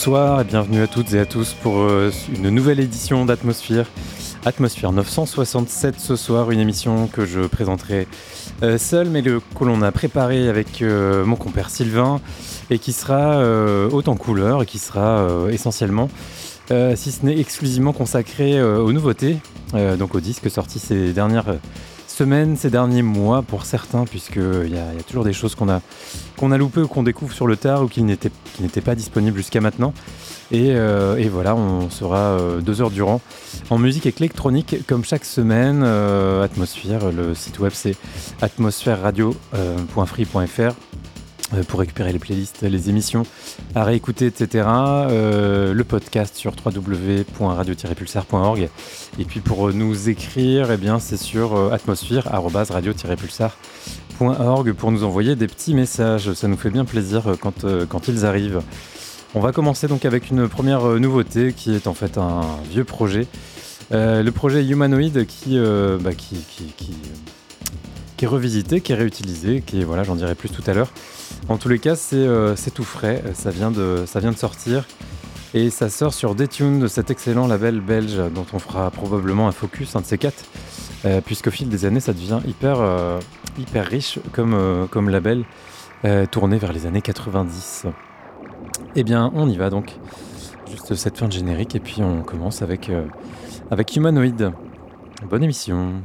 Bonsoir et bienvenue à toutes et à tous pour euh, une nouvelle édition d'Atmosphère. Atmosphère 967 ce soir, une émission que je présenterai euh, seul, mais que l'on a préparé avec euh, mon compère Sylvain et qui sera haute en couleur et qui sera essentiellement, si ce n'est exclusivement consacré aux nouveautés, donc aux disques sortis ces dernières semaines, ces derniers mois pour certains, puisqu'il y, y a toujours des choses qu'on a, qu'on a loupées ou qu'on découvre sur le tard ou qui n'étaient pas disponibles jusqu'à maintenant. Et, euh, voilà, on sera euh, deux heures durant en musique électronique comme chaque semaine. euh, Atmosphère, le site web c'est atmosphèreradio.free.fr pour récupérer les playlists, les émissions à réécouter, etc. Le podcast sur www.radio-pulsar.org. Et puis pour nous écrire, eh bien c'est sur euh, pour nous envoyer des petits messages. Ça nous fait bien plaisir euh, quand, euh, quand ils arrivent. On va commencer donc avec une première euh, nouveauté qui est en fait un vieux projet. Euh, le projet Humanoid qui, euh, bah, qui, qui, qui, qui est revisité, qui est réutilisé, qui est, voilà, j'en dirai plus tout à l'heure. En tous les cas, c'est euh, tout frais, ça vient, de, ça vient de sortir. Et ça sort sur Detune, de cet excellent label belge dont on fera probablement un focus, un de ces quatre, euh, puisqu'au fil des années, ça devient hyper, euh, hyper riche comme, euh, comme label, euh, tourné vers les années 90. Eh bien, on y va donc. Juste cette fin de générique, et puis on commence avec, euh, avec Humanoid. Bonne émission.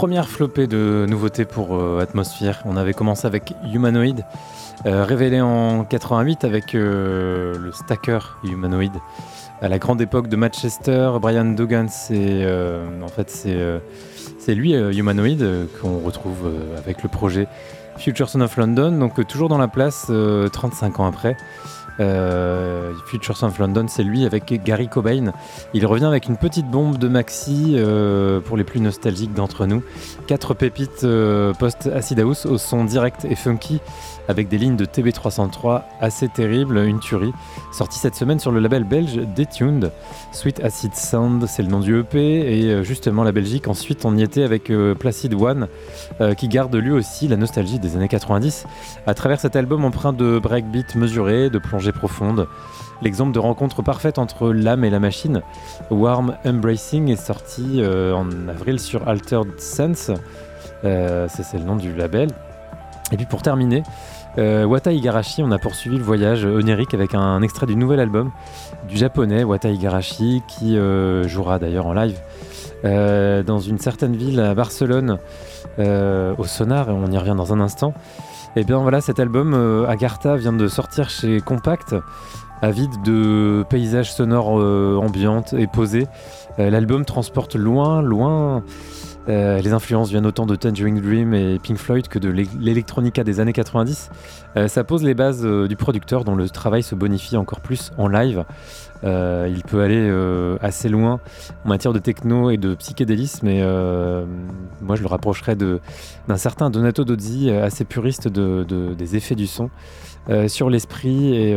Première flopée de nouveautés pour Atmosphere. On avait commencé avec Humanoid, révélé en 88 avec le Stacker Humanoid. À la grande époque de Manchester, Brian Dugan, c'est en fait c'est lui Humanoid qu'on retrouve avec le projet Future Son of London, donc toujours dans la place 35 ans après. Euh, Future Son of London, c'est lui avec Gary Cobain. Il revient avec une petite bombe de maxi euh, pour les plus nostalgiques d'entre nous. Quatre pépites euh, post-acid house au son direct et funky avec des lignes de TB303 assez terribles, une tuerie. Sorti cette semaine sur le label belge Detuned. Sweet Acid Sound, c'est le nom du EP. Et euh, justement, la Belgique, ensuite, on y était avec Placid One, qui garde lui aussi la nostalgie des années 90 à travers cet album empreint de breakbeat mesuré, de plongée profonde. L'exemple de rencontre parfaite entre l'âme et la machine, Warm Embracing, est sorti en avril sur Altered Sense. c'est le nom du label. Et puis pour terminer, euh, Wata Igarashi, on a poursuivi le voyage onirique avec un, extrait du nouvel album du japonais Wata Igarashi qui euh, jouera d'ailleurs en live euh, dans une certaine ville à Barcelone au Sonar et on y revient dans un instant. Et bien voilà, cet album Agartha vient de sortir chez Compact, avide de paysages sonores ambiantes et posés. L'album transporte loin, loin euh, les influences viennent autant de Tangerine Dream et Pink Floyd que de l'électronica des années 90. Euh, ça pose les bases euh, du producteur dont le travail se bonifie encore plus en live. Il peut aller assez loin en matière de techno et de psychédélisme, mais moi je le rapprocherais d'un certain Donato Dozzi assez puriste des effets du son. sur l'esprit et,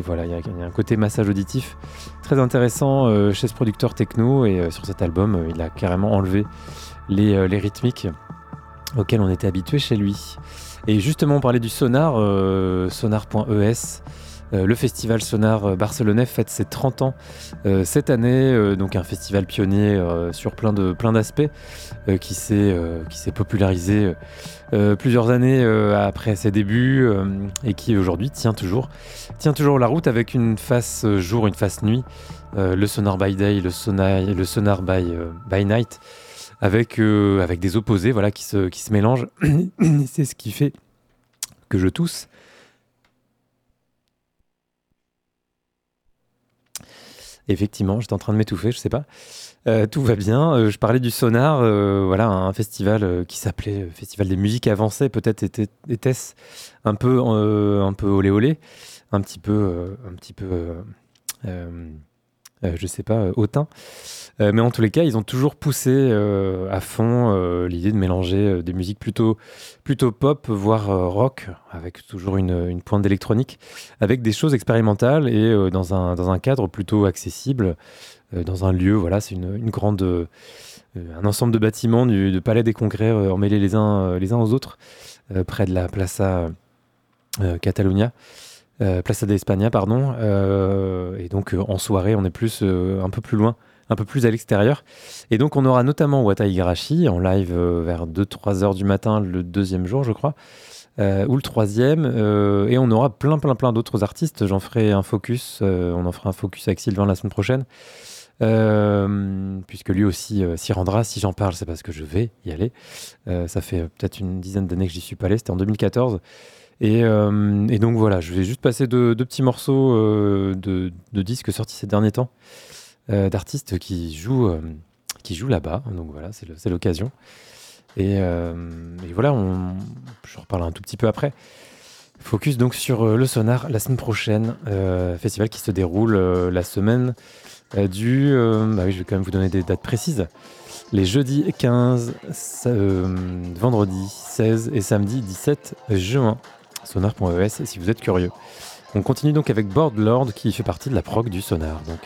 voilà, il y, a un côté massage auditif très intéressant chez ce producteur techno et sur cet album, il a carrément enlevé euh, les, rythmiques auxquelles on était habitué chez lui. Et justement, on parlait du sonar, euh, sonar.es. Euh, le festival Sonar barcelonais fête ses 30 ans cette année, donc un festival pionnier sur plein de plein d'aspects qui s'est qui s'est popularisé plusieurs années après ses débuts et qui aujourd'hui tient toujours tient toujours la route avec une face jour, une face nuit, le Sonar by Day, le Sonar le Sonar by by Night avec, euh, avec des opposés voilà, qui, se, qui se mélangent. c'est ce qui fait que je tousse. Effectivement, j'étais en train de m'étouffer, je sais pas. Euh, tout va bien. Euh, je parlais du Sonar, voilà, un festival qui s'appelait Festival des musiques avancées. Peut-être était-ce un peu, un peu olé olé, un petit peu, un petit peu, je sais pas, hautain. Euh, mais en tous les cas, ils ont toujours poussé euh, à fond euh, l'idée de mélanger des musiques plutôt, pop, voire rock, avec toujours une, pointe d'électronique, avec des choses expérimentales et dans, un, dans un cadre plutôt accessible, dans un lieu, voilà, c'est une, grande un ensemble de bâtiments du, de Palais des Congrès emmêlés les uns, les uns aux autres, près de la Plaza Catalunya. Plaza de España, pardon. et donc en soirée, on est plus un peu plus loin un peu plus à l'extérieur. Et donc on aura notamment Wata Igarashi en live euh, vers 2-3 heures du matin le deuxième jour, je crois. Euh, ou le troisième, euh, et on aura plein plein plein d'autres artistes. J'en ferai un focus, on en fera un focus avec Sylvain la semaine prochaine, puisque lui aussi s'y rendra. Si j'en parle, c'est parce que je vais y aller. ça fait peut-être une dizaine d'années que j'y suis pas allé, c'était en 2014. Et, donc voilà, je vais juste passer deux, petits morceaux de, de, disques sortis ces derniers temps. Euh, d'artistes qui jouent, euh, qui jouent là-bas. Donc voilà, c'est l'occasion. Euh, et, voilà, on, je reparle un tout petit peu après. Focus donc sur le sonar la semaine prochaine, festival qui se déroule la semaine du. bah oui, je vais quand même vous donner des dates précises. Les jeudis 15, vendredi 16 et samedi 17 juin. Sonar.es si vous êtes curieux. On continue donc avec Boardlord qui fait partie de la prog du sonar. Donc.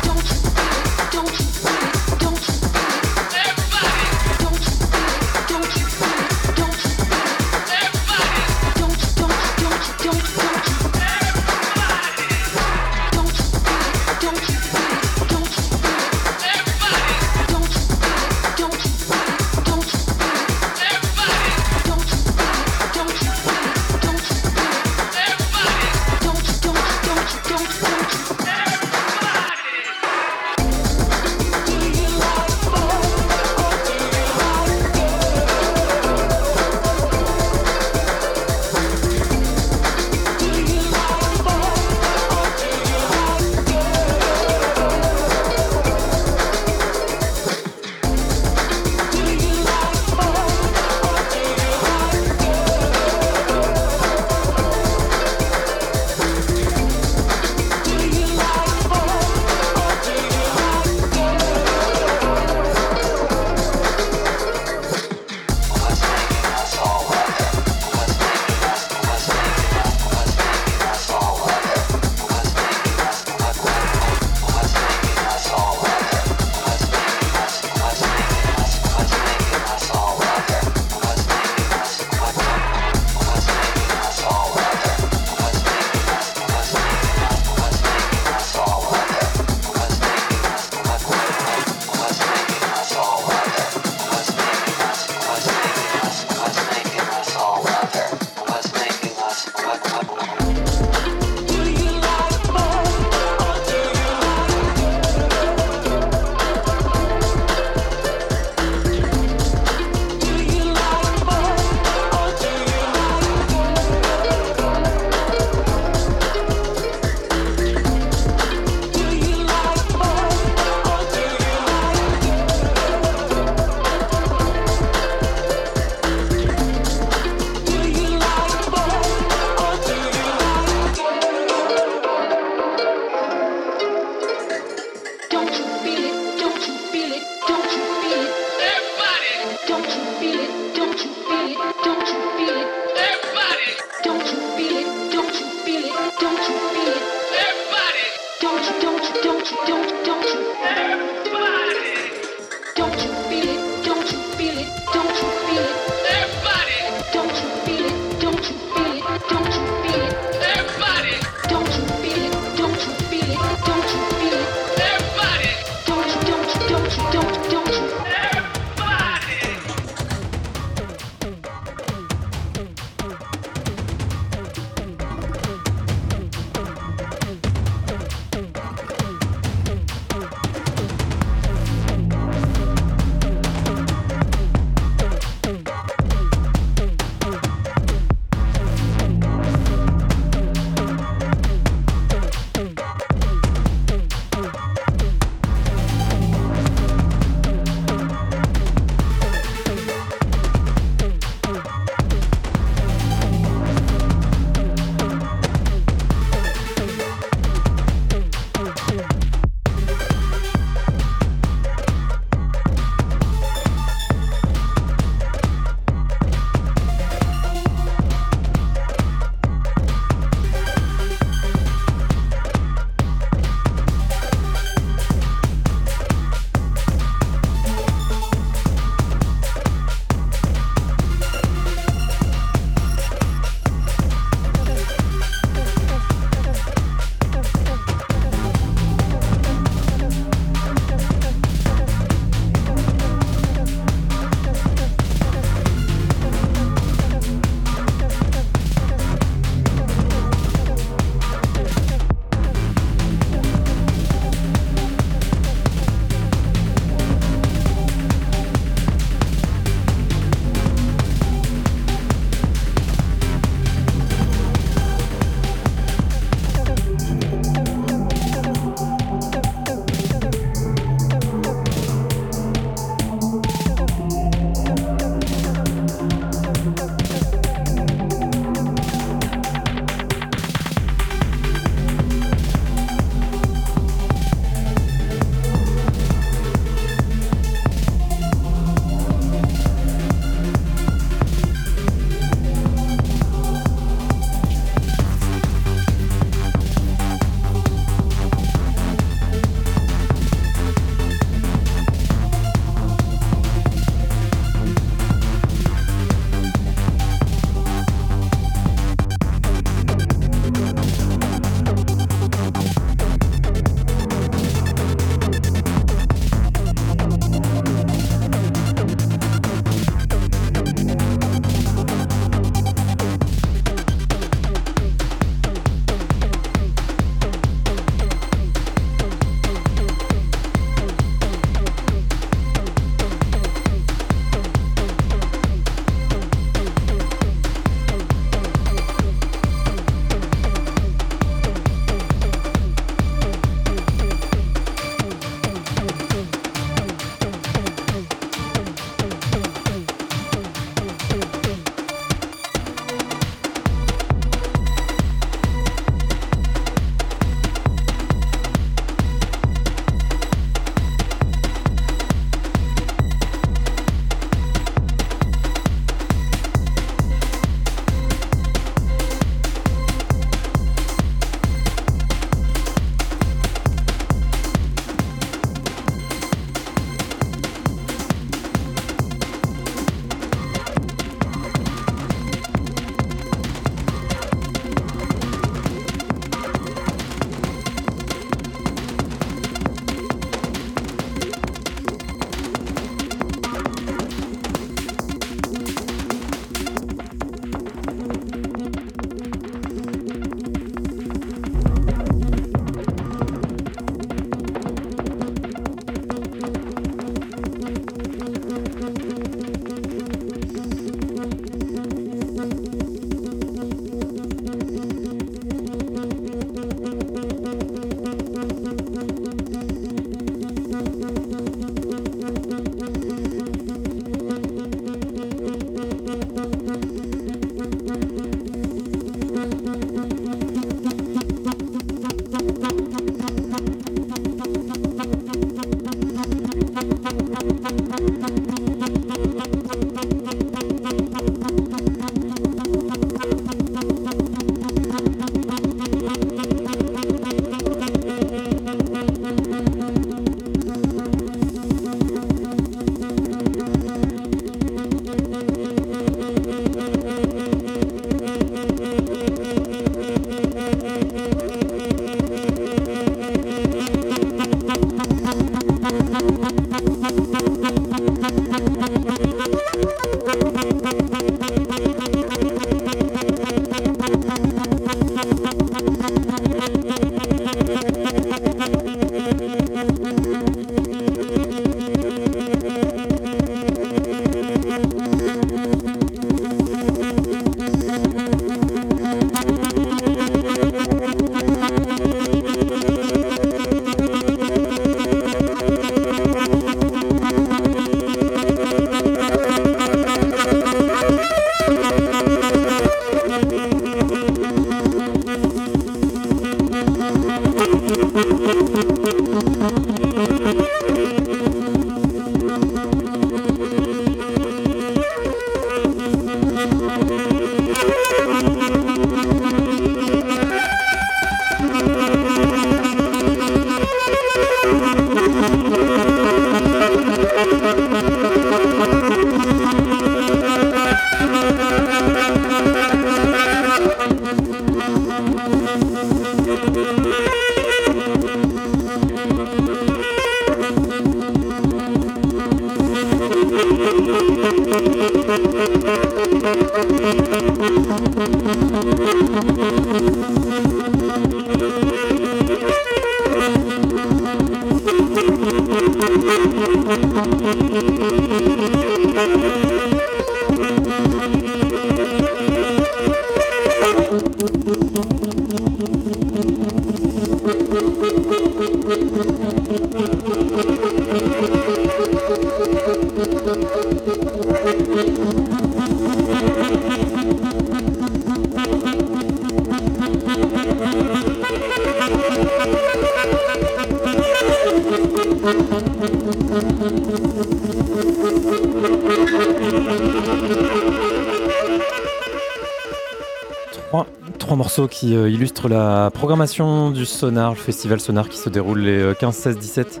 Qui euh, illustre la programmation du Sonar, le festival Sonar qui se déroule les 15, 16, 17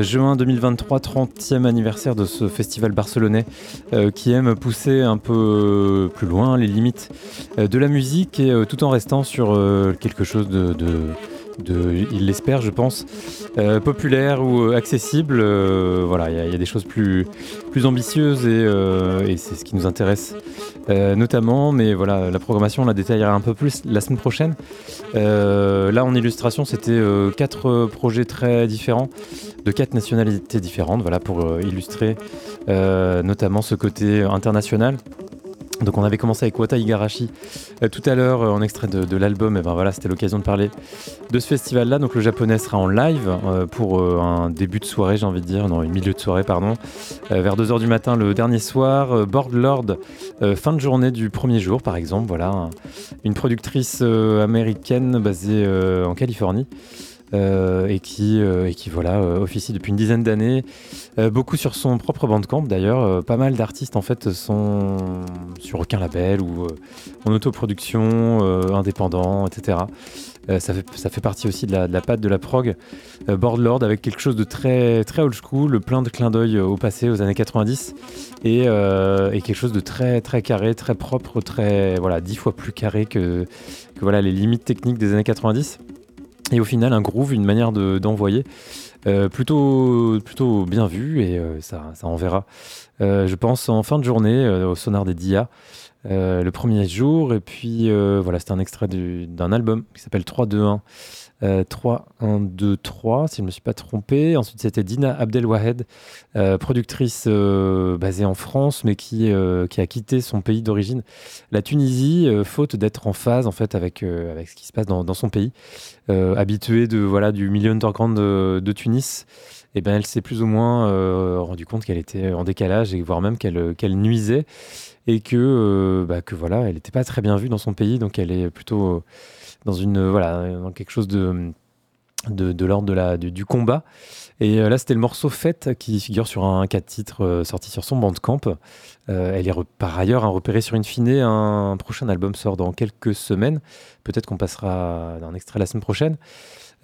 juin 2023, 30e anniversaire de ce festival barcelonais euh, qui aime pousser un peu euh, plus loin les limites de la musique et tout en restant sur quelque chose de il l'espère, je pense, populaire ou accessible. Voilà, il y, a des choses plus, plus ambitieuses et, c'est ce qui nous intéresse notamment. Mais voilà, la programmation, on la détaillera un peu plus la semaine prochaine. là, en illustration, c'était quatre projets très différents, de quatre nationalités différentes, voilà, pour illustrer notamment ce côté international. Donc on avait commencé avec Wata Igarashi euh, tout à l'heure euh, en extrait de, l'album, et ben voilà, c'était l'occasion de parler de ce festival-là. Donc le japonais sera en live euh, pour un début de soirée, j'ai envie de dire, non, une milieu de soirée, pardon, vers 2h du matin le dernier soir. Board Lord, fin de journée du premier jour, par exemple, voilà, une productrice américaine basée en Californie. Euh, et, qui, euh, et qui euh, officie depuis une dizaine d'années, beaucoup sur son propre bandcamp d'ailleurs. pas mal d'artistes en fait sont sur aucun label ou en autoproduction, indépendant, etc. ça, fait, ça fait partie aussi de la, de patte de la prog. Boardlord avec quelque chose de très, très old school, plein de clins d'œil au passé, aux années 90, et, et, quelque chose de très, très carré, très propre, très, voilà, dix fois plus carré que, voilà, les limites techniques des années 90. Et au final, un groove, une manière d'envoyer. Euh, plutôt, plutôt bien vu et euh, ça, ça enverra, euh, je pense, en fin de journée au sonar des DIA. Le premier jour, et puis voilà, c'était un extrait d'un album qui s'appelle 3-2-1 3, 1, 2, 3, si je ne me suis pas trompé. Ensuite, c'était Dina Abdelwahed, euh, productrice euh, basée en France, mais qui, euh, qui a quitté son pays d'origine, la Tunisie, faute d'être en phase en fait avec, avec ce qui se passe dans, son pays. habituée de, voilà, du milieu underground de, de Tunis, et eh ben, elle s'est plus ou moins rendu compte qu'elle était en décalage et voire même qu'elle qu'elle nuisait et que, bah, que voilà, elle n'était pas très bien vue dans son pays, donc elle est plutôt dans une voilà dans quelque chose de de, l'ordre de la, du combat. Et euh, là, c'était le morceau Fête qui figure sur un 4 titres euh, sorti sur son bandcamp. Euh, elle est par ailleurs un repéré sur Infine. Un, prochain album sort dans quelques semaines. Peut-être qu'on passera un extrait la semaine prochaine.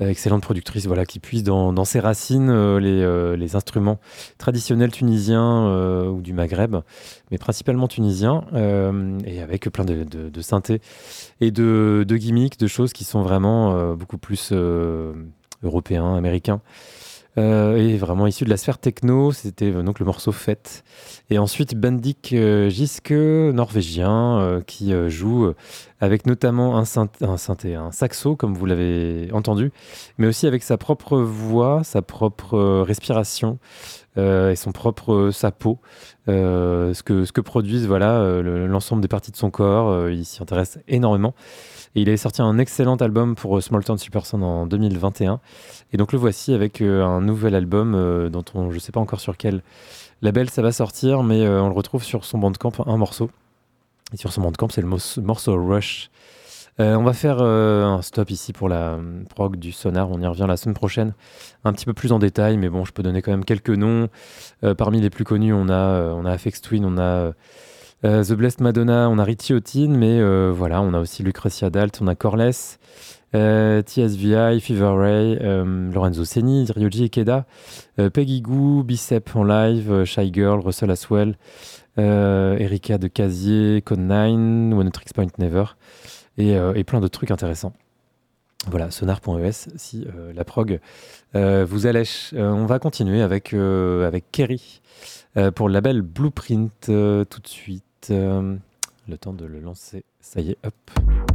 Euh, excellente productrice voilà, qui puise dans, ses racines euh, euh, les, instruments traditionnels tunisiens ou du Maghreb, mais principalement tunisiens, et avec plein de, de, synthés et de, de, gimmicks, de choses qui sont vraiment beaucoup plus européens, américains. Euh, et vraiment issu de la sphère techno. C'était euh, donc le morceau Fête. Et ensuite Bendik euh, Giske, norvégien, qui joue avec notamment un, synthé, un saxo, comme vous l'avez entendu, mais aussi avec sa propre voix, sa propre respiration. et son propre sapo, ce, que, ce que produisent voilà l'ensemble des parties de son corps. il s'y intéresse énormément. Il avait sorti un excellent album pour Small Town Super Sound en 2021. Et donc le voici avec euh, un nouvel album euh, dont on, je ne sais pas encore sur quel label ça va sortir, mais euh, on le retrouve sur son bandcamp, un morceau. Et sur son bandcamp, c'est le morceau Rush. on va faire un stop ici pour la prog du sonar. On y revient la semaine prochaine, un petit peu plus en détail, mais bon, je peux donner quand même quelques noms. parmi les plus connus, on a, on a Twin, on a The Blessed Madonna, on a Richie Otin, mais voilà, on a aussi Lucretia Dalt, on a Corless, euh, TSVI, Fever Ray, euh, Lorenzo Seni, Ryoji Ikeda, euh, Peggy Goo, Bicep en live, Shy Girl, Russell Aswell, Erika de Casier, Code 9, One Tricks Point Never, et, plein de trucs intéressants. Voilà, sonar.es si la prog vous allèche. on va continuer avec Kerry pour le label Blueprint tout de suite. Le temps de le lancer. Ça y est, hop.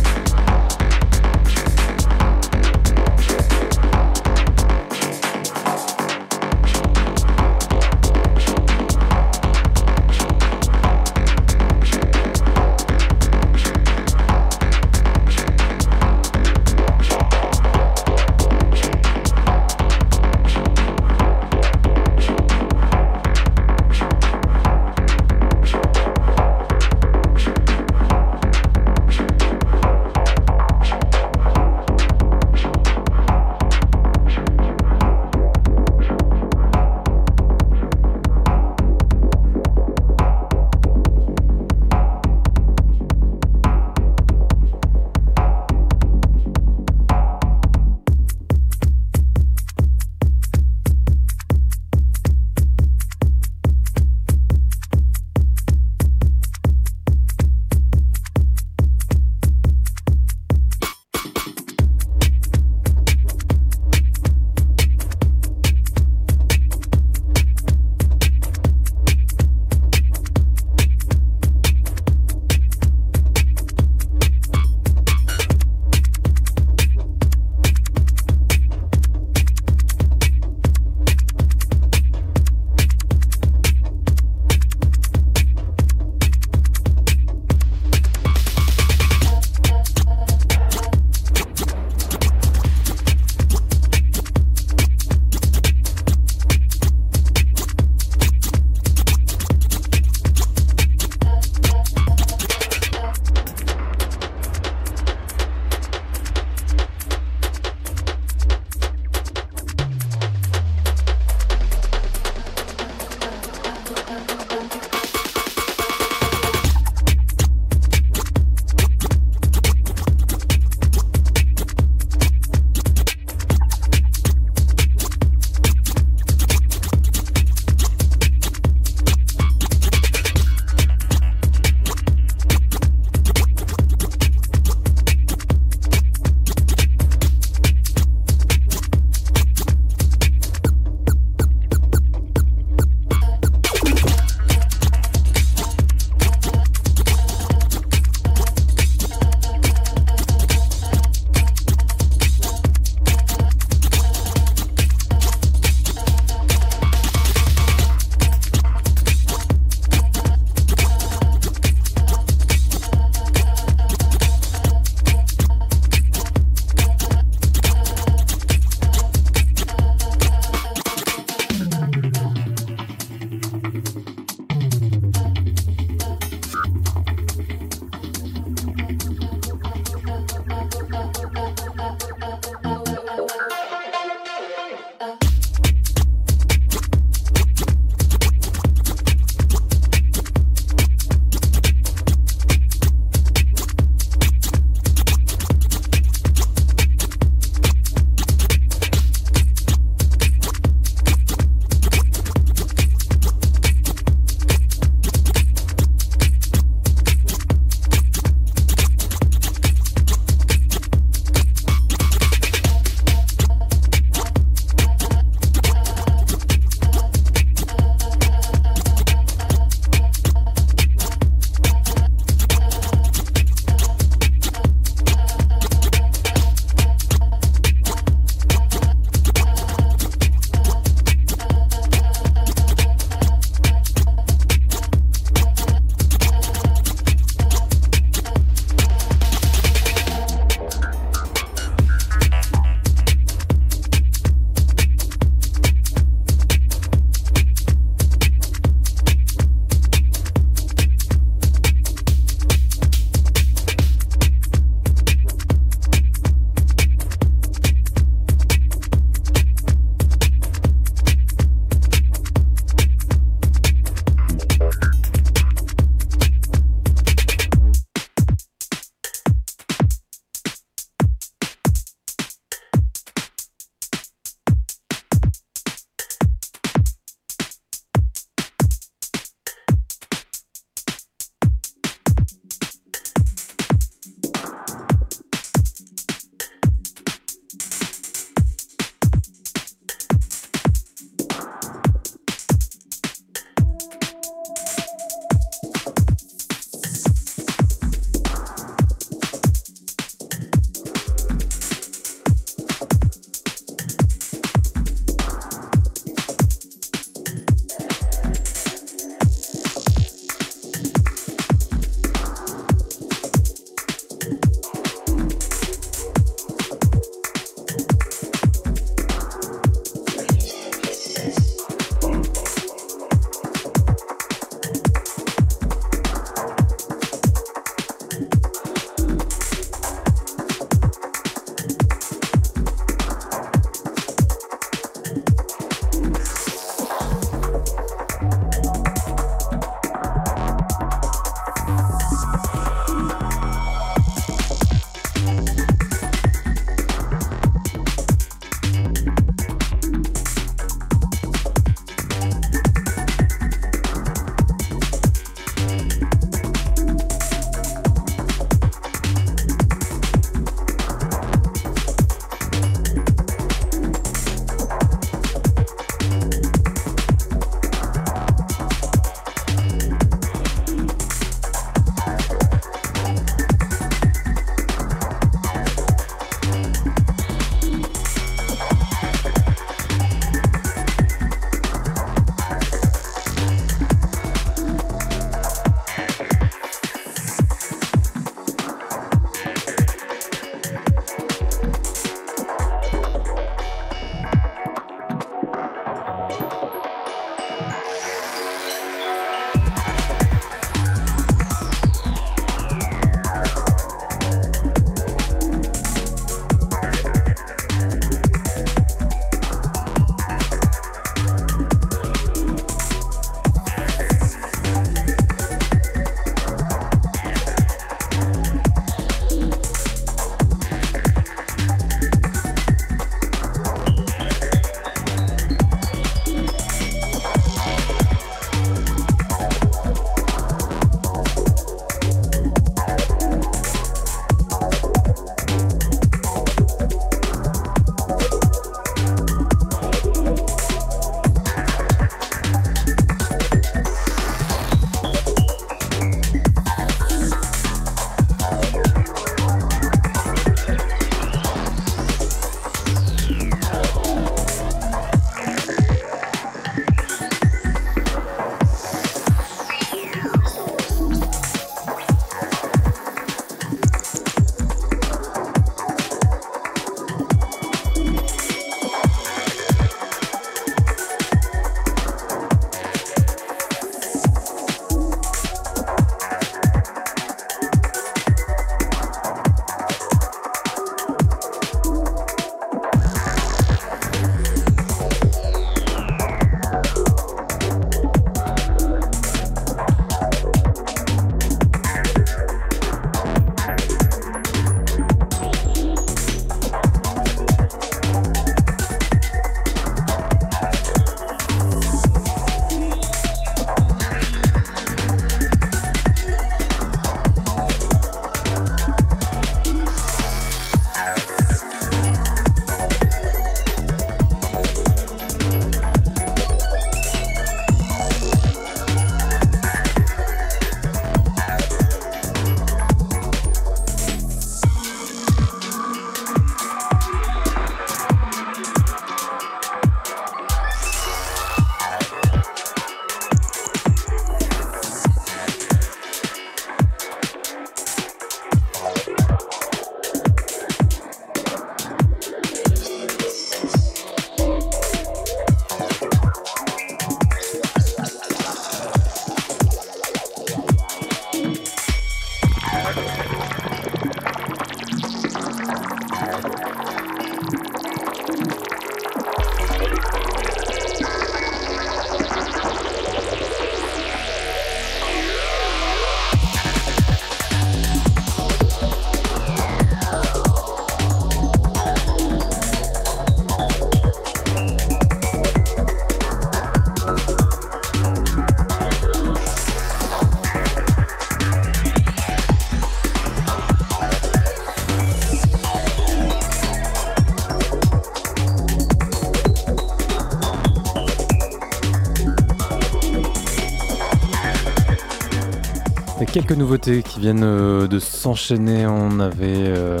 Quelques nouveautés qui viennent euh, de s'enchaîner. On avait euh,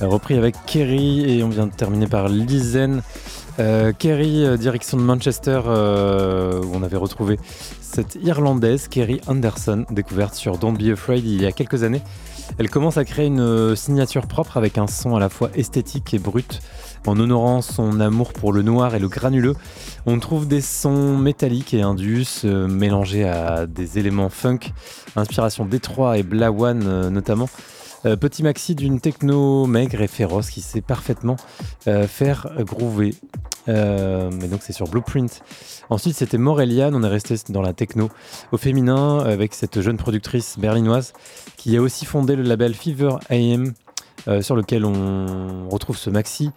repris avec Kerry et on vient de terminer par Lizen. Euh, Kerry, direction de Manchester, où on avait retrouvé cette Irlandaise, Kerry Anderson, découverte sur Don't Be Afraid il y a quelques années. Elle commence à créer une signature propre avec un son à la fois esthétique et brut. En honorant son amour pour le noir et le granuleux, on trouve des sons métalliques et indus mélangés à des éléments funk, inspiration Détroit et Blawan notamment. Euh, petit maxi d'une techno maigre et féroce qui sait parfaitement euh, faire groover. Euh, mais donc c'est sur Blueprint. Ensuite c'était Moreliane, on est resté dans la techno au féminin avec cette jeune productrice berlinoise qui a aussi fondé le label Fever AM sur lequel on retrouve ce maxi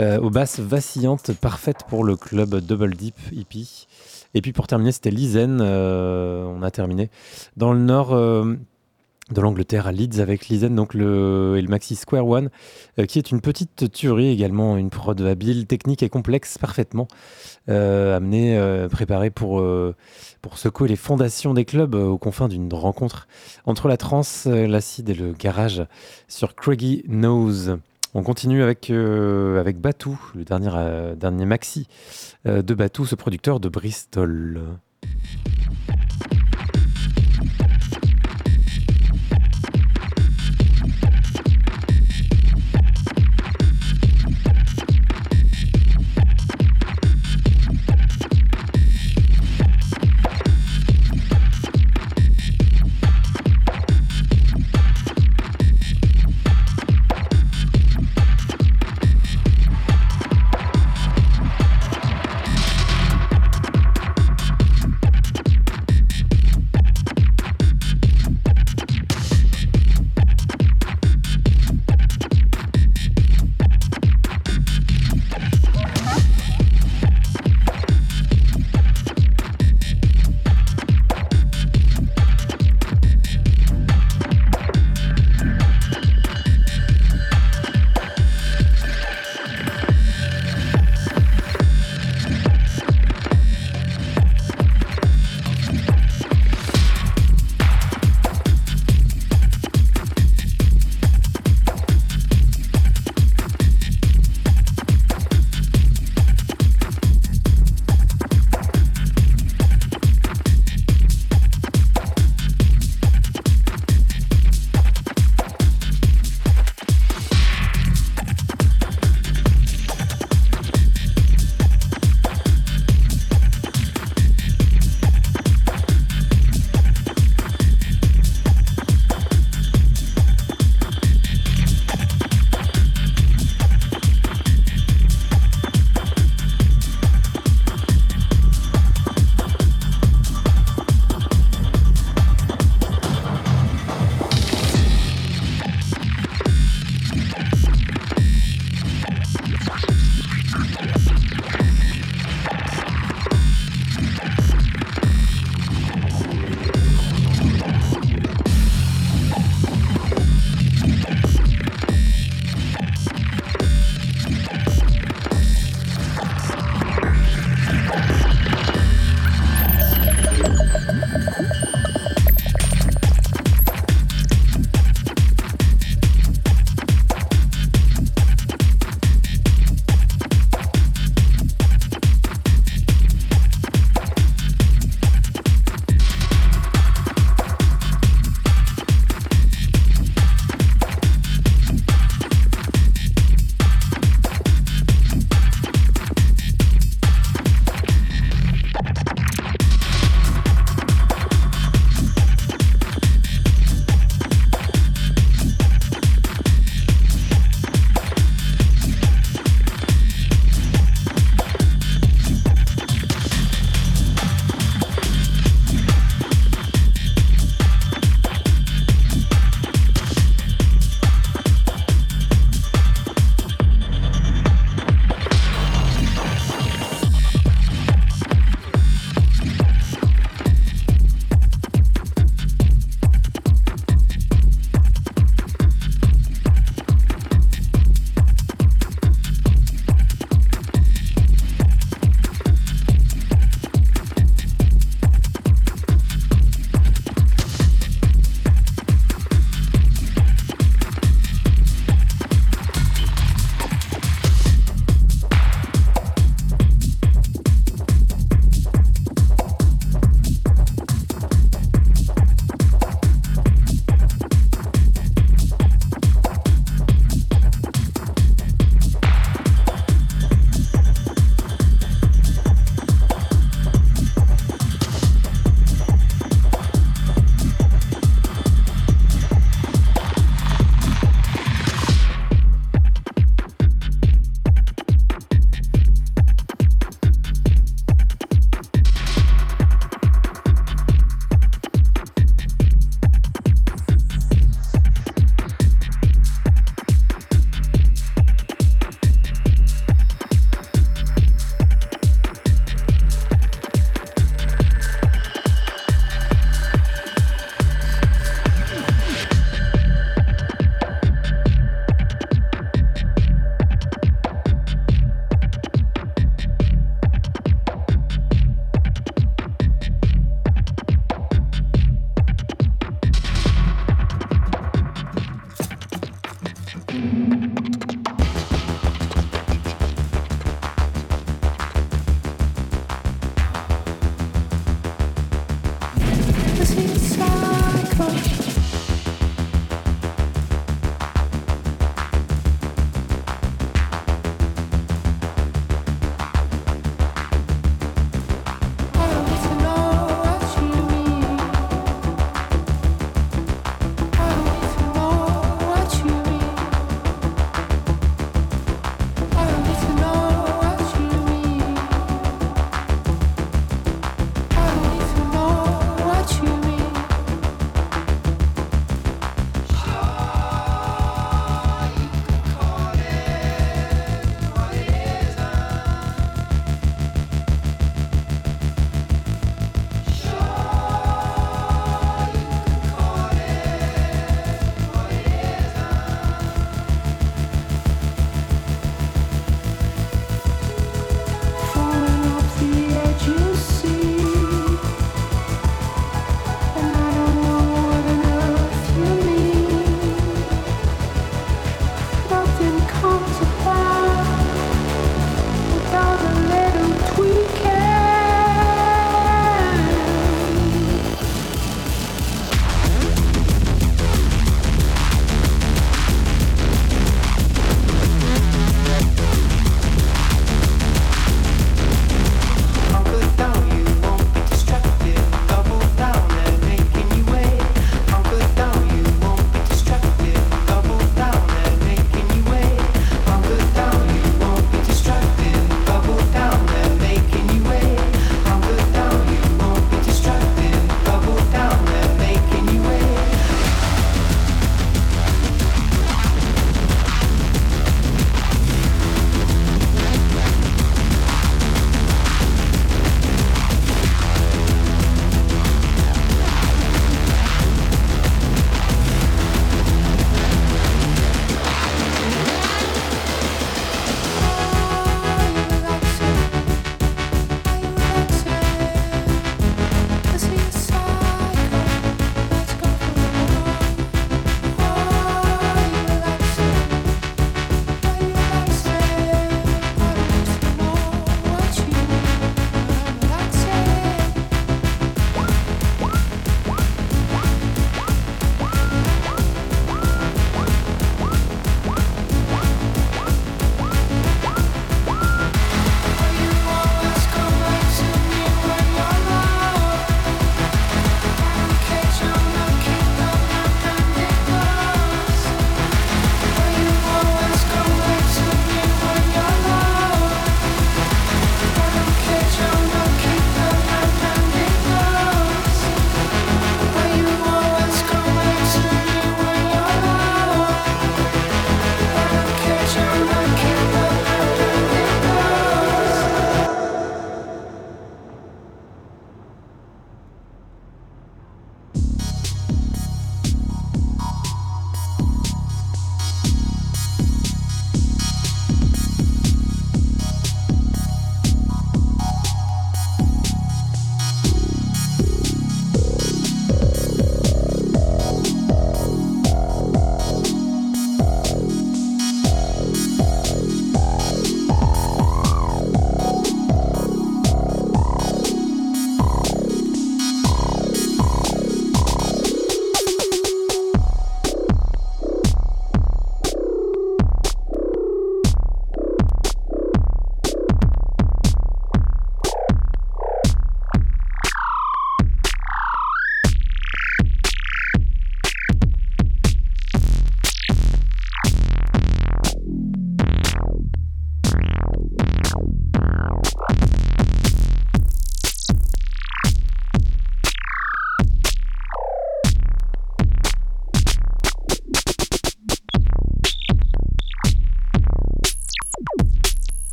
aux basses vacillantes parfaites pour le club Double Deep hippie. Et puis pour terminer c'était Lizen, on a terminé. Dans le nord de l'Angleterre à Leeds avec Lizen donc le, et le Maxi Square One, euh, qui est une petite tuerie également, une prod habile, technique et complexe parfaitement, euh, amenée, euh, préparée pour, pour secouer les fondations des clubs aux confins d'une rencontre entre la trance, l'acide et le garage sur Craigie Nose. On continue avec, avec Batou, le dernier, dernier maxi de Batou, ce producteur de Bristol.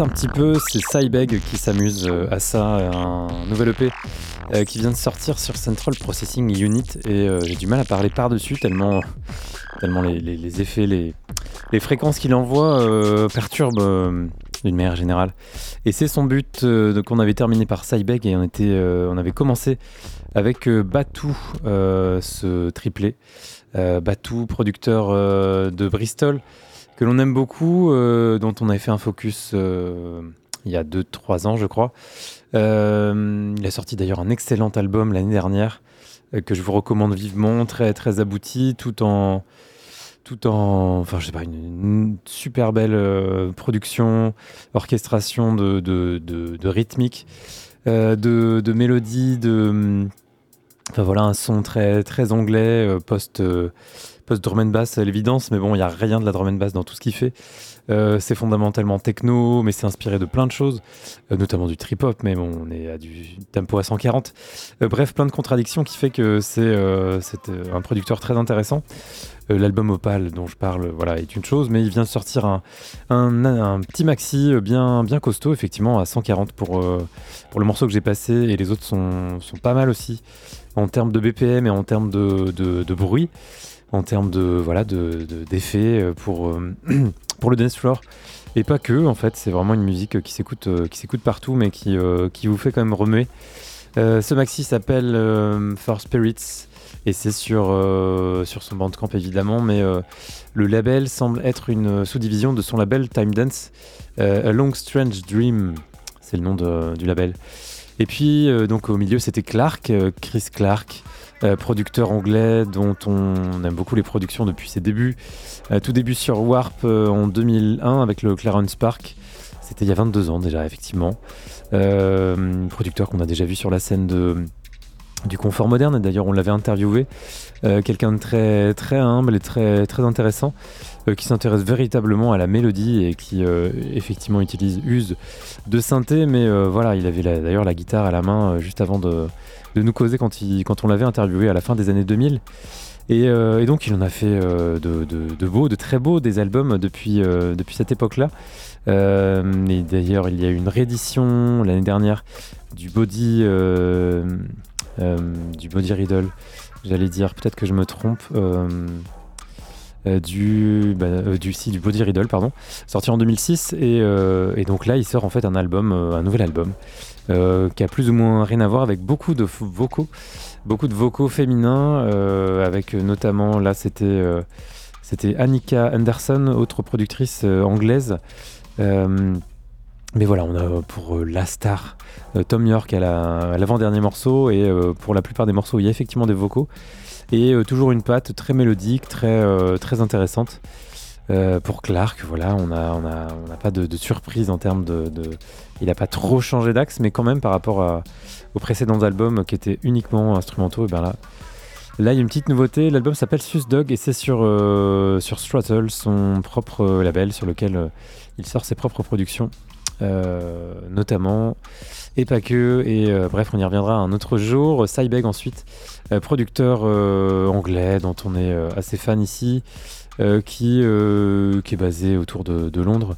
Un petit peu, c'est Cybeg qui s'amuse à ça, un nouvel EP qui vient de sortir sur Central Processing Unit et j'ai du mal à parler par-dessus tellement, tellement les, effets, les, les fréquences qu'il envoie perturbent d'une manière générale. Et c'est son but qu'on avait terminé par Cybeg et on, était, on avait commencé avec Batou, ce triplé. Batou, producteur de Bristol, que l'on aime beaucoup, euh, dont on avait fait un focus euh, il y a 2-3 ans, je crois. Euh, il a sorti d'ailleurs un excellent album l'année dernière que je vous recommande vivement, très très abouti, tout en tout en, enfin je sais pas, une, super belle production, orchestration de, de, de, rythmique, de, de mélodie, de, enfin voilà, un son très très anglais, post post drum and bass à l'évidence, mais bon, il n'y a rien de la drum and bass dans tout ce qu'il fait. Euh, c'est fondamentalement techno, mais c'est inspiré de plein de choses, euh, notamment du trip hop, mais bon, on est à du tempo à 140. Euh, bref, plein de contradictions qui fait que c'est un producteur très intéressant. L'album Opal dont je parle voilà, est une chose, mais il vient de sortir un, petit maxi bien, costaud, effectivement, à 140 pour, le morceau que j'ai passé, et les autres sont, pas mal aussi, en termes de BPM et en termes de bruit en termes de voilà d'effets de, pour, euh, pour le dance floor. Et pas que, en fait, c'est vraiment une musique qui s'écoute euh, qui s'écoute partout, mais qui, euh, qui vous fait quand même remuer. ce maxi s'appelle For Spirits et c'est sur, sur son bandcamp évidemment, mais le label semble être une sous-division de son label Time Dance, A Long Strange Dream, c'est le nom du label. Et puis donc au milieu c'était Clark, Chris Clark, euh, producteur anglais dont on aime beaucoup les productions depuis ses débuts. Euh, tout début sur Warp euh, en 2001 avec le Clarence Park. C'était il y a 22 ans déjà, effectivement. producteur qu'on a déjà vu sur la scène de, du confort moderne. D'ailleurs, on l'avait interviewé. Quelqu'un de très, très humble et très, très intéressant. qui s'intéresse véritablement à la mélodie et qui effectivement utilise, use de synthé. Mais voilà, il avait d'ailleurs la guitare à la main juste avant de, de nous causer quand, il, quand on l'avait interviewé à la fin des années 2000. Euh, et, donc il en a fait euh, de, beaux, de très beaux, des albums depuis, euh, cette époque-là. et d'ailleurs il y a eu une réédition l'année dernière du Body, du Body Riddle. J'allais dire, peut-être que je me trompe. du, bah, du, si, du Body Riddle, pardon, sorti en 2006. Et, et, donc là, il sort en fait un album, un nouvel album, euh, qui a plus ou moins rien à voir avec beaucoup de vocaux, beaucoup de vocaux féminins, euh, avec notamment là c'était euh, c'était Annika Anderson, autre productrice anglaise. mais voilà, on a pour la star Tom York à l'avant-dernier morceau et pour la plupart des morceaux il y a effectivement des vocaux et toujours une patte très mélodique, très intéressante. Euh, pour Clark, voilà, on n'a pas de, surprise en termes de, Il n'a pas trop changé d'axe, mais quand même par rapport aux précédents albums qui étaient uniquement instrumentaux, et ben là, là il y a une petite nouveauté. L'album s'appelle Sus Dog et c'est sur, euh, son propre label sur lequel euh, il sort ses propres productions, notamment, et pas que. Et bref, on y reviendra un autre jour. Cybeg ensuite, producteur anglais dont on est assez fan ici. Euh, qui, euh, qui est basé autour de, Londres,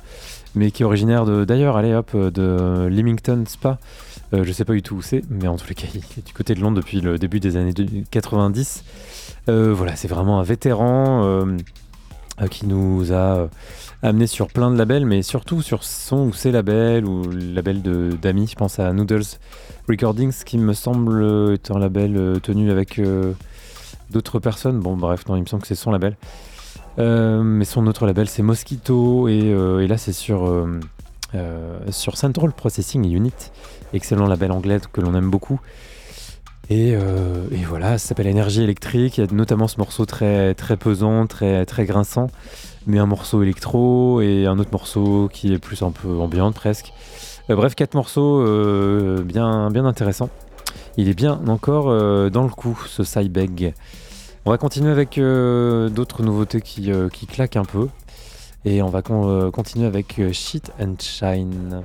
mais qui est originaire d'ailleurs, allez hop, de Leamington Spa. Euh, je sais pas du tout où c'est, mais en tous les cas, il est du côté de Londres depuis le début des années 90. voilà, c'est vraiment un vétéran qui nous a amené sur plein de labels, mais surtout sur son ou ses labels, ou le label d'amis. Je pense à Noodles Recordings, qui me semble être un label tenu avec d'autres personnes. Bon, bref, non, il me semble que c'est son label. Euh, mais son autre label, c'est Mosquito. Et, euh, là, c'est sur, euh, Central Processing Unit. Excellent label anglais que l'on aime beaucoup. Et, voilà, ça s'appelle Énergie électrique. Il y a notamment ce morceau très, très pesant, très, très grinçant, mais un morceau électro et un autre morceau qui est plus un peu ambiante presque. bref, quatre morceaux bien, bien intéressants. Il est bien encore dans le coup, ce Cybeg. On va continuer avec euh, d'autres nouveautés qui, euh, qui, claquent un peu. Et on va euh, continuer avec Shit and Shine.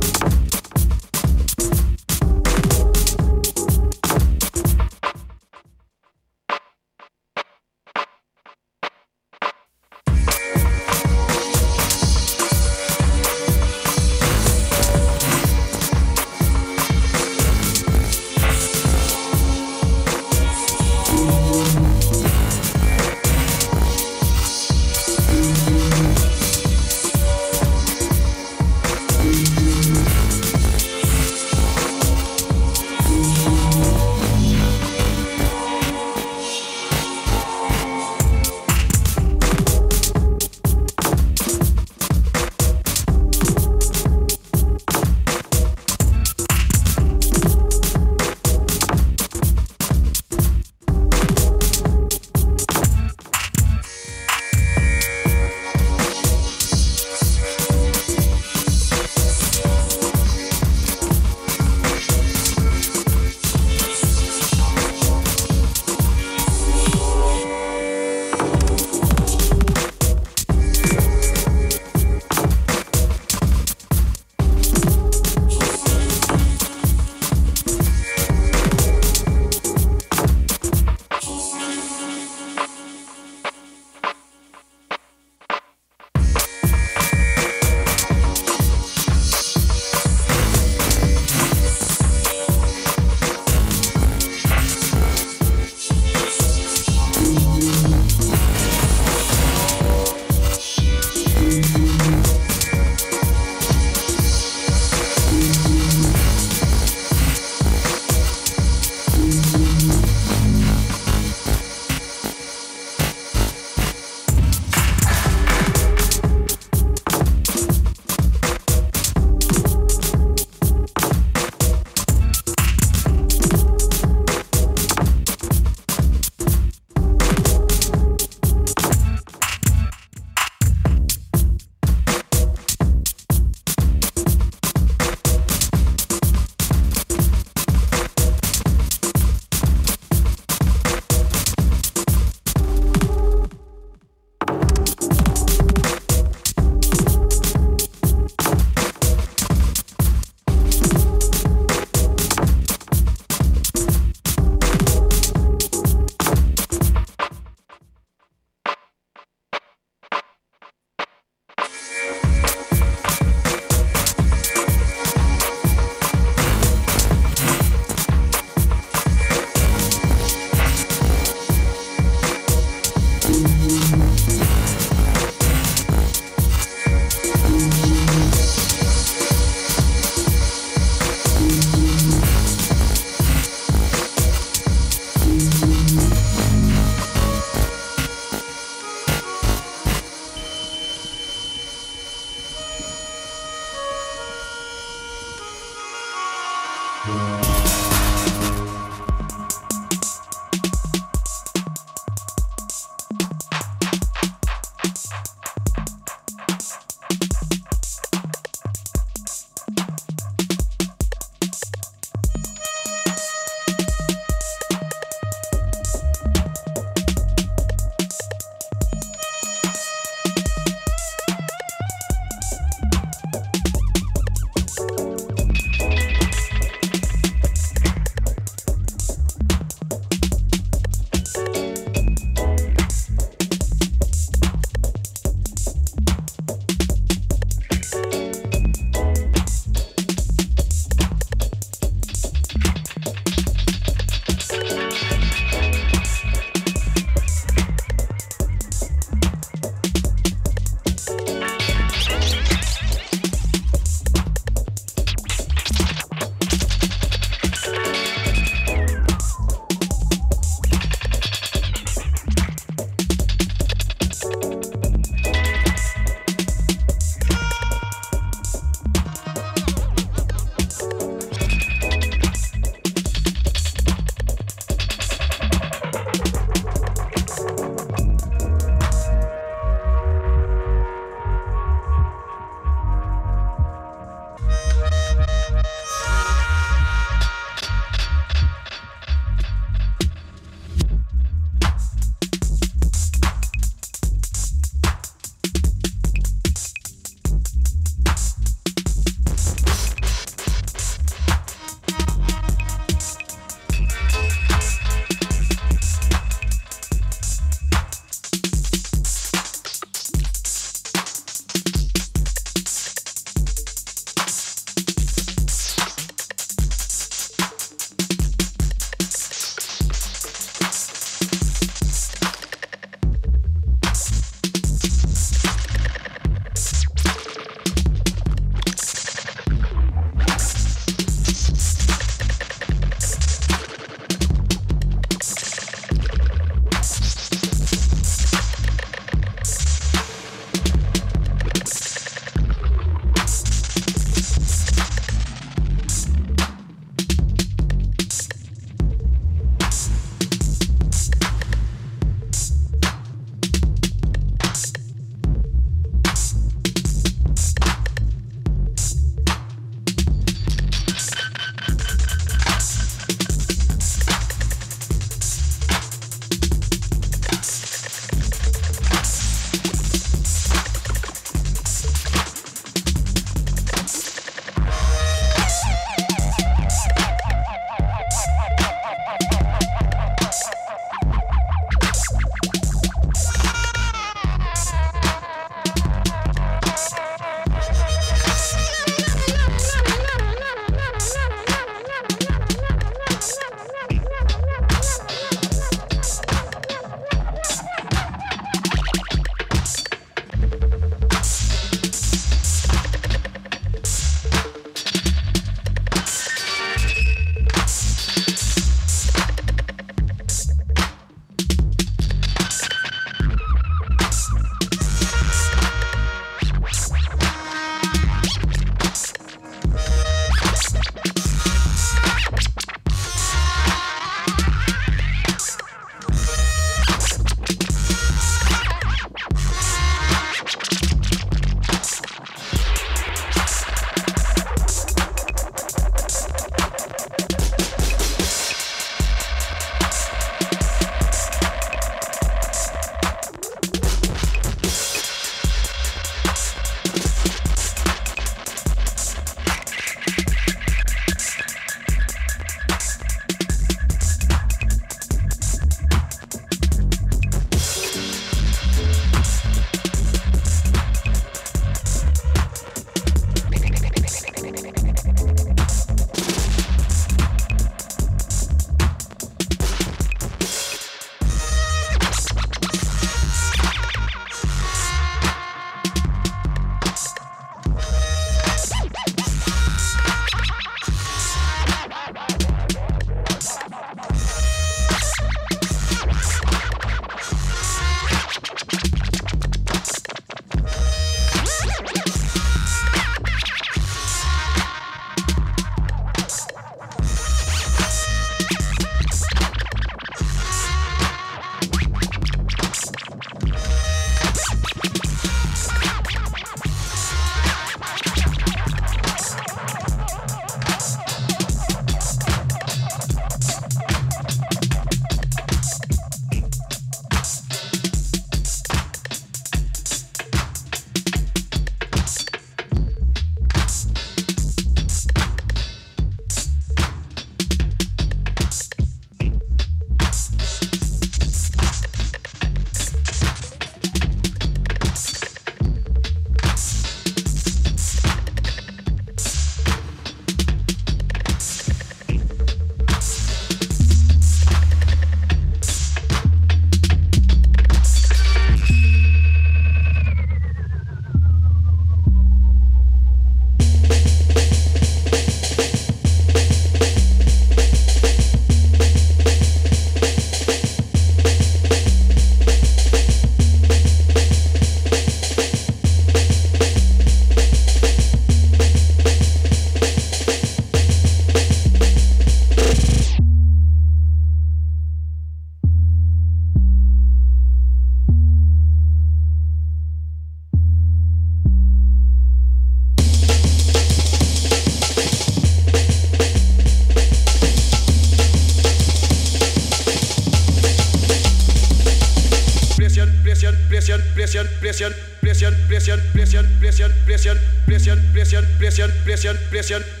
creación.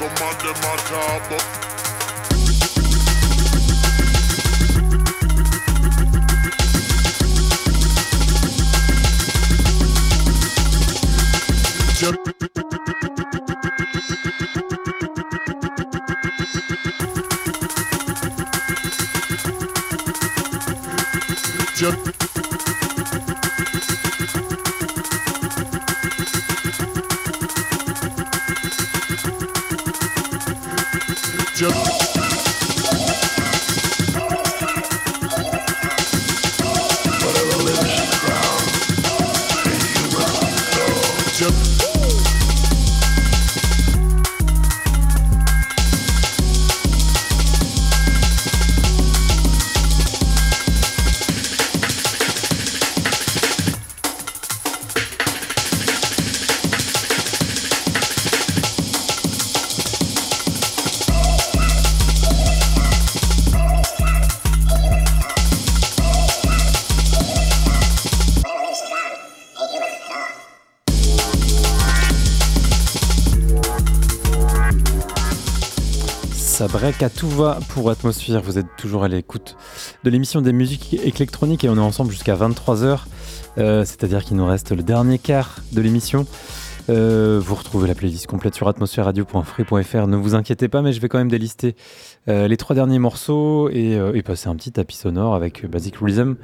so mate macabre à tout va pour Atmosphère. Vous êtes toujours à l'écoute de l'émission des musiques électroniques et on est ensemble jusqu'à 23h. Euh, c'est-à-dire qu'il nous reste le dernier quart de l'émission. Euh, vous retrouvez la playlist complète sur atmosphèreradio.free.fr. Ne vous inquiétez pas, mais je vais quand même délister euh, les trois derniers morceaux et, et, passer un petit tapis sonore avec Basic Rhythm.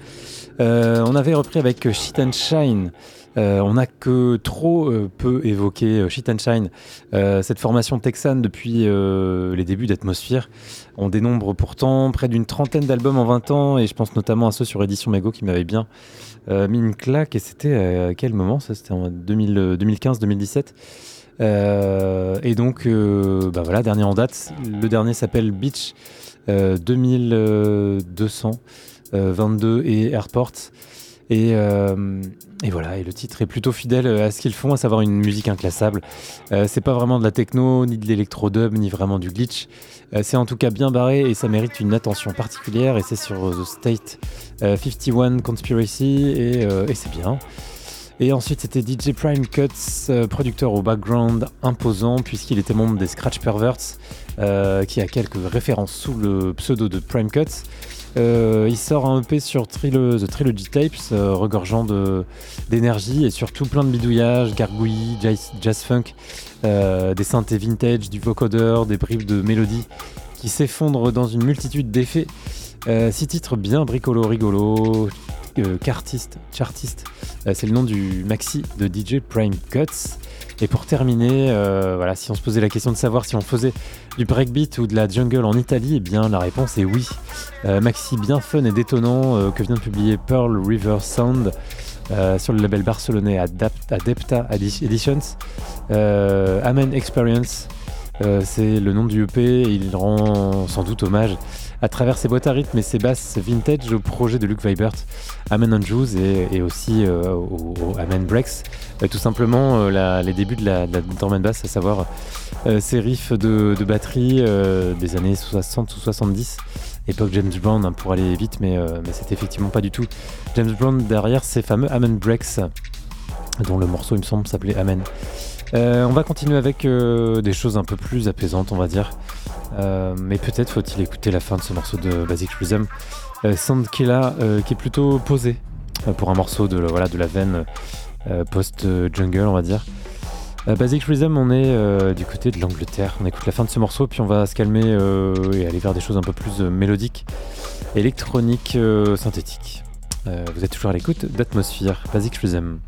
on avait repris avec Shit and Shine. Euh, on n'a que trop euh, peu évoqué euh, Shit and Shine, cette formation texane depuis les débuts d'Atmosphère. On dénombre pourtant près d'une trentaine d'albums en 20 ans, et je pense notamment à ceux sur Édition Mego qui m'avaient bien mis une claque. Et c'était à quel moment ça? C'était en 2015-2017. et donc, bah voilà, dernier en date. Le dernier s'appelle Beach 2222 et Airport. Et, euh, et, voilà, et le titre est plutôt fidèle à ce qu'ils font, à savoir une musique inclassable. Euh, c'est pas vraiment de la techno, ni de l'électro-dub, ni vraiment du glitch. Euh, c'est en tout cas bien barré et ça mérite une attention particulière. Et c'est sur The State 51 Conspiracy et, et c'est bien. Et ensuite, c'était DJ Prime Cuts, producteur au background imposant, puisqu'il était membre des Scratch Perverts, qui a quelques références sous le pseudo de Prime Cuts. Euh, il sort un EP sur The Trilogy Tapes, euh, regorgeant d'énergie et surtout plein de bidouillages, gargouillis, jazz, funk, euh, des synthés vintage, du vocoder, des bribes de mélodie qui s'effondrent dans une multitude d'effets. six titres bien bricolo rigolo, cartiste, chartiste, c'est le nom du maxi de DJ Prime Cuts. Et pour terminer, voilà, si on se posait la question de savoir si on faisait du breakbeat ou de la jungle en Italie, eh bien la réponse est oui. Euh, maxi bien fun et détonnant euh, que vient de publier Pearl River Sound euh, sur le label barcelonais Adepta Editions. Amen Experience, c'est le nom du EP. Il rend sans doute hommage à travers ses boîtes à rythme et ses basses vintage au projet de Luke Vibert, Amen on Jews et, aussi au, Amen Breaks. tout simplement les débuts de la, basse, à savoir ces riffs de, batterie des années 60 ou 70 époque James Brown hein, pour aller vite, mais, euh, c'est effectivement pas du tout James Brown derrière ces fameux Amen Breaks, dont le morceau, il me semble, s'appelait Amen. Euh, on va continuer avec euh, des choses un peu plus apaisantes, on va dire. mais peut-être faut-il écouter la fin de ce morceau de Basic Rhythm. Soundkilla, qui est plutôt posé pour un morceau de, voilà, de la veine post-jungle, on va dire. Basic Rhythm, on est euh, du côté de l'Angleterre. On écoute la fin de ce morceau, puis on va se calmer euh, et aller vers des choses un peu plus euh, mélodiques, électroniques, synthétiques. vous êtes toujours à l'écoute d'Atmosphère, Basic Rhythm.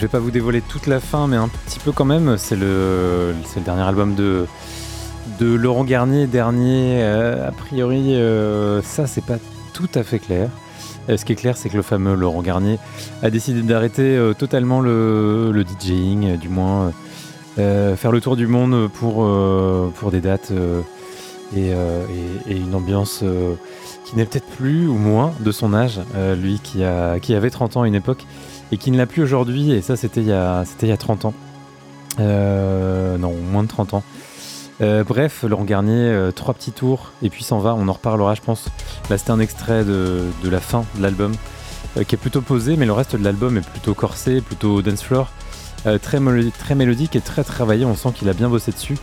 Je vais pas vous dévoiler toute la fin, mais un petit peu quand même. C'est le, dernier album de, Laurent Garnier, dernier. Euh, a priori, euh, ça, c'est pas tout à fait clair. Euh, ce qui est clair, c'est que le fameux Laurent Garnier a décidé d'arrêter totalement le, DJing, du moins faire le tour du monde pour, des dates et, une ambiance qui n'est peut-être plus ou moins de son âge. lui qui avait 30 ans à une époque et qui ne l'a plus aujourd'hui. Et ça, c'était il, y a, il y a 30 ans. Euh, non, moins de 30 ans. Euh, bref, Laurent Garnier, euh, trois petits tours, et puis s'en va. On en reparlera, je pense. Là, c'était un extrait de, de, la fin de l'album, qui est plutôt posé, mais le reste de l'album est plutôt corsé, plutôt dance floor. très, très mélodique et très travaillé, on sent qu'il a bien bossé dessus.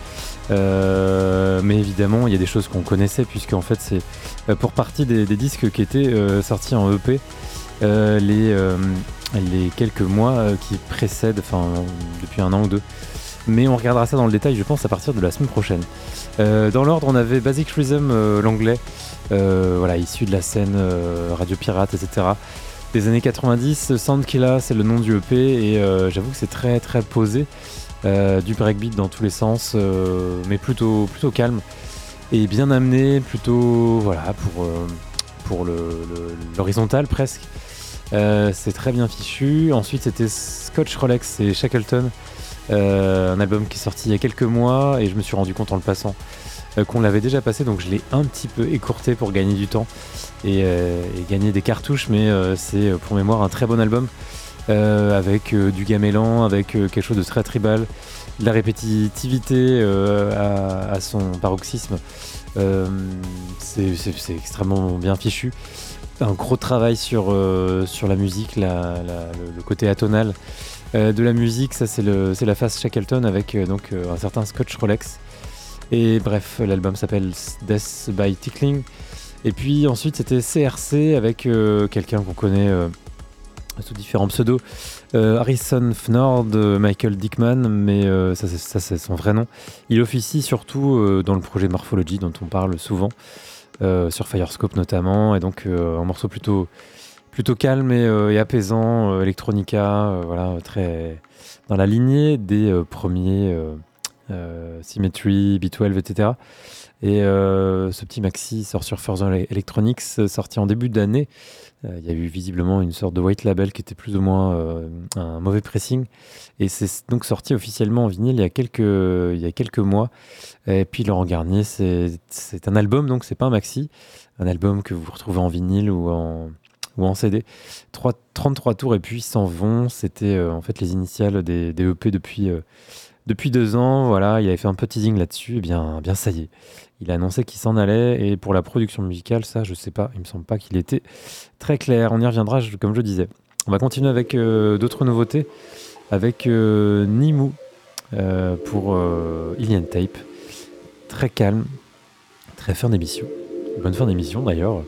mais évidemment, il y a des choses qu'on connaissait, puisque en fait, c'est pour partie des, disques qui étaient sortis en EP. Les, les quelques mois euh, qui précèdent, enfin depuis un an ou deux. Mais on regardera ça dans le détail, je pense, à partir de la semaine prochaine. Euh, dans l'ordre, on avait Basic Rhythm, euh, l'anglais, voilà, issu de la scène Radio Pirate, etc. Des années 90, Soundkilla, c'est le nom du EP, et j'avoue que c'est très très posé, du breakbeat dans tous les sens, mais plutôt, plutôt calme et bien amené, plutôt voilà pour, pour l'horizontal presque. Euh, c'est très bien fichu. Ensuite, c'était Scotch Rolex et Shackleton, euh, un album qui est sorti il y a quelques mois et je me suis rendu compte en le passant euh, qu'on l'avait déjà passé, donc je l'ai un petit peu écourté pour gagner du temps et, gagner des cartouches. Mais c'est pour mémoire un très bon album avec du gamelan, avec quelque chose de très tribal, de la répétitivité à, son paroxysme. c'est extrêmement bien fichu. Un gros travail sur, sur la musique, le, côté atonal de la musique. Ça, c'est la face Shackleton avec donc, un certain Scotch Rolex. Et bref, l'album s'appelle Death by Tickling. Et puis ensuite, c'était CRC avec euh, quelqu'un qu'on connaît euh, sous différents pseudos. Euh, Harrison Fnord, Michael Dickman, mais ça, c'est son vrai nom. Il officie surtout dans le projet Morphology dont on parle souvent, sur Firescope notamment, et donc un morceau plutôt, calme et, apaisant, electronica, voilà, très dans la lignée des premiers euh, Symmetry, B12, etc. Et euh, ce petit maxi sort sur Further Electronics, sorti en début d'année. Euh, il y a eu visiblement une sorte de white label qui était plus ou moins un mauvais pressing. Et c'est donc sorti officiellement en vinyle il y a quelques, il y a quelques mois. Et puis Laurent Garnier, c'est un album, donc c'est pas un maxi. Un album que vous retrouvez en vinyle ou en, ou en CD. 3, 33 tours et puis s'en vont. C'était en fait les initiales des, des EP depuis depuis deux ans, voilà, il avait fait un peu teasing là-dessus, et eh bien, bien ça y est. Il a annoncé qu'il s'en allait, et pour la production musicale, ça, je sais pas, il me semble pas qu'il était très clair. On y reviendra, comme je disais. On va continuer avec euh, d'autres nouveautés, avec euh, Nimou euh, pour Alien Tape. Très calme, très fin d'émission. Bonne fin d'émission d'ailleurs.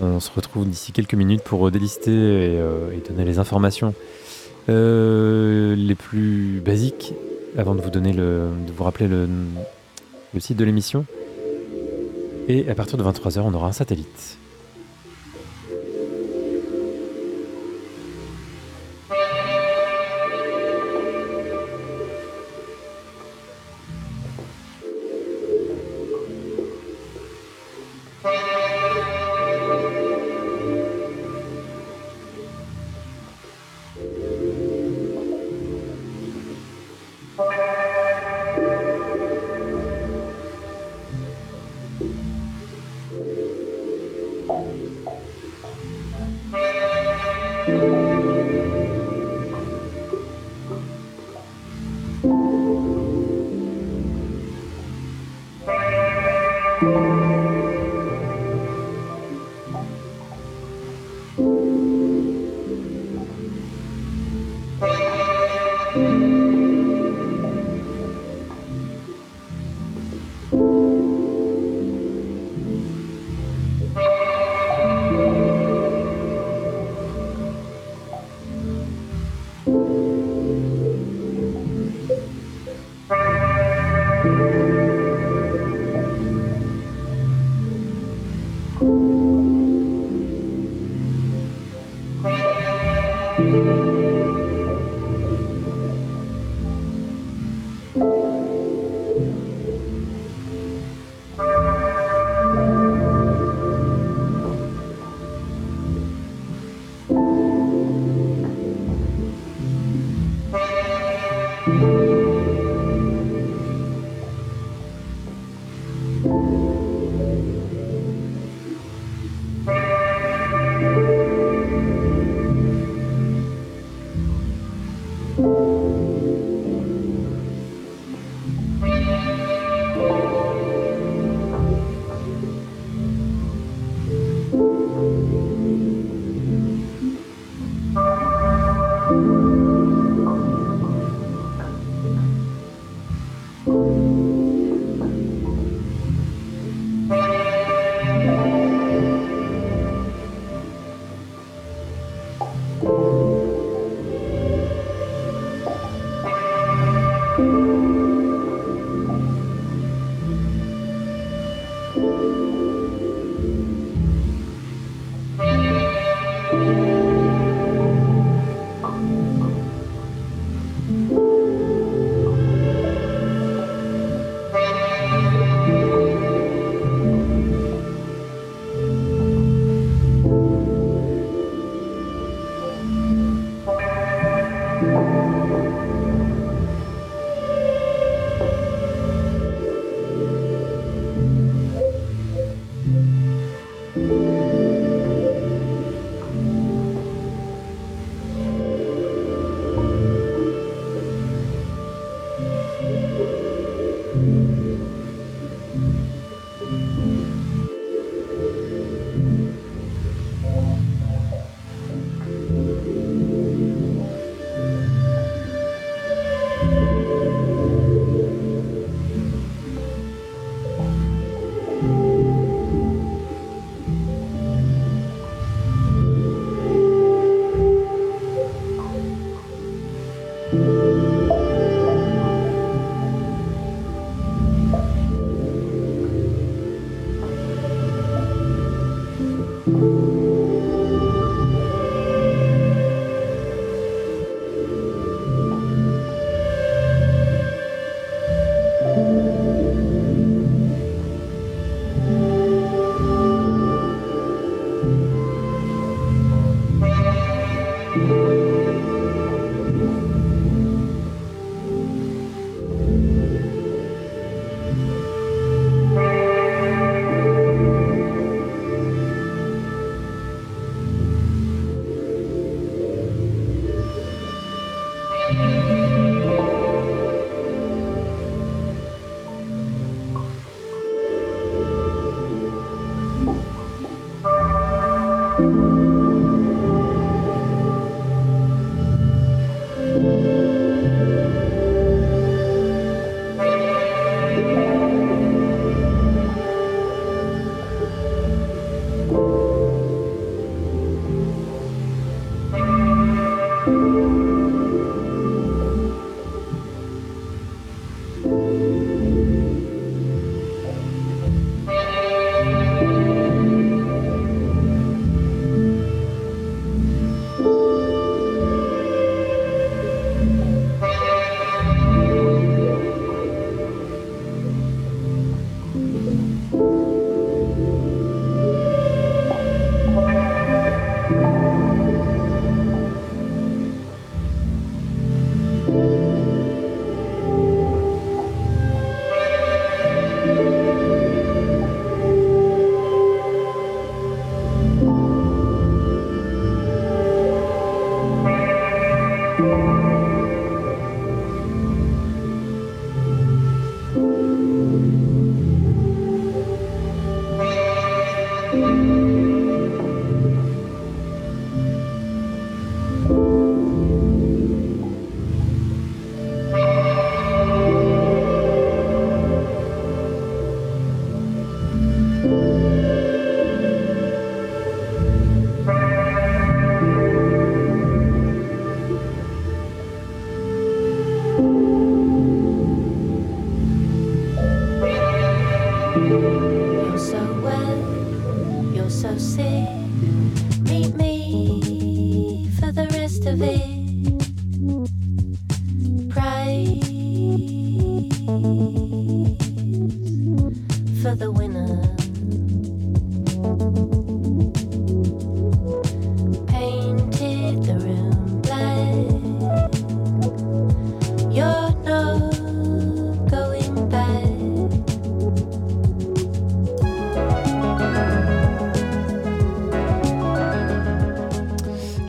On se retrouve d'ici quelques minutes pour délister et, donner les informations les plus basiques avant de vous donner le, de vous rappeler le, le site de l'émission. Et à partir de 23h, on aura un satellite. Música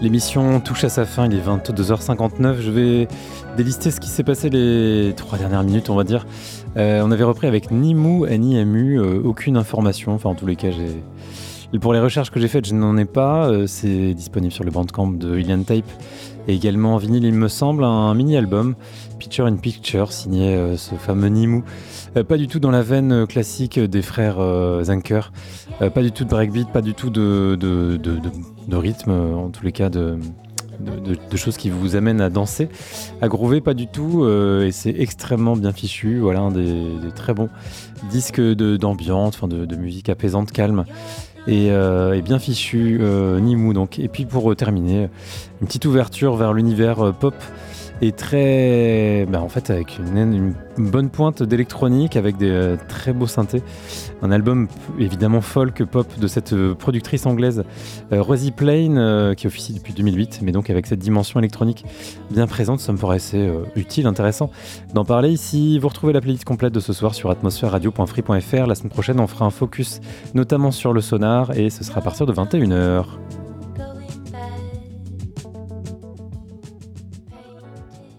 L'émission touche à sa fin, il est 22h59. Je vais délister ce qui s'est passé les trois dernières minutes, on va dire. Euh, on avait repris avec Nimou, NIMU, euh, aucune information. Enfin, en tous les cas. Pour les recherches que j'ai faites, je n'en ai pas. Euh, c'est disponible sur le bandcamp de Ilian Tape et également en vinyle, il me semble, un mini-album, Picture in Picture, signé ce fameux Nimou. Pas du tout dans la veine classique des frères Zanker, pas du tout de breakbeat, pas du tout de, rythme, en tous les cas de, choses qui vous amènent à danser. À groover, pas du tout, euh, et c'est extrêmement bien fichu. Voilà, un des, très bons disques d'ambiance, de, musique apaisante, calme. Et, euh, bien fichu, euh, Nimou donc. Et puis pour terminer, une petite ouverture vers l'univers pop et très, bah, en fait, avec une, bonne pointe d'électronique, avec des euh, très beaux synthés. Un album évidemment folk pop de cette euh, productrice anglaise euh, Rosie Plain, qui officie depuis 2008, mais donc avec cette dimension électronique bien présente, ça me paraissait utile, intéressant d'en parler ici. Vous retrouvez la playlist complète de ce soir sur atmosphère-radio.free.fr. La semaine prochaine, on fera un focus notamment sur le sonar et ce sera à partir de 21h.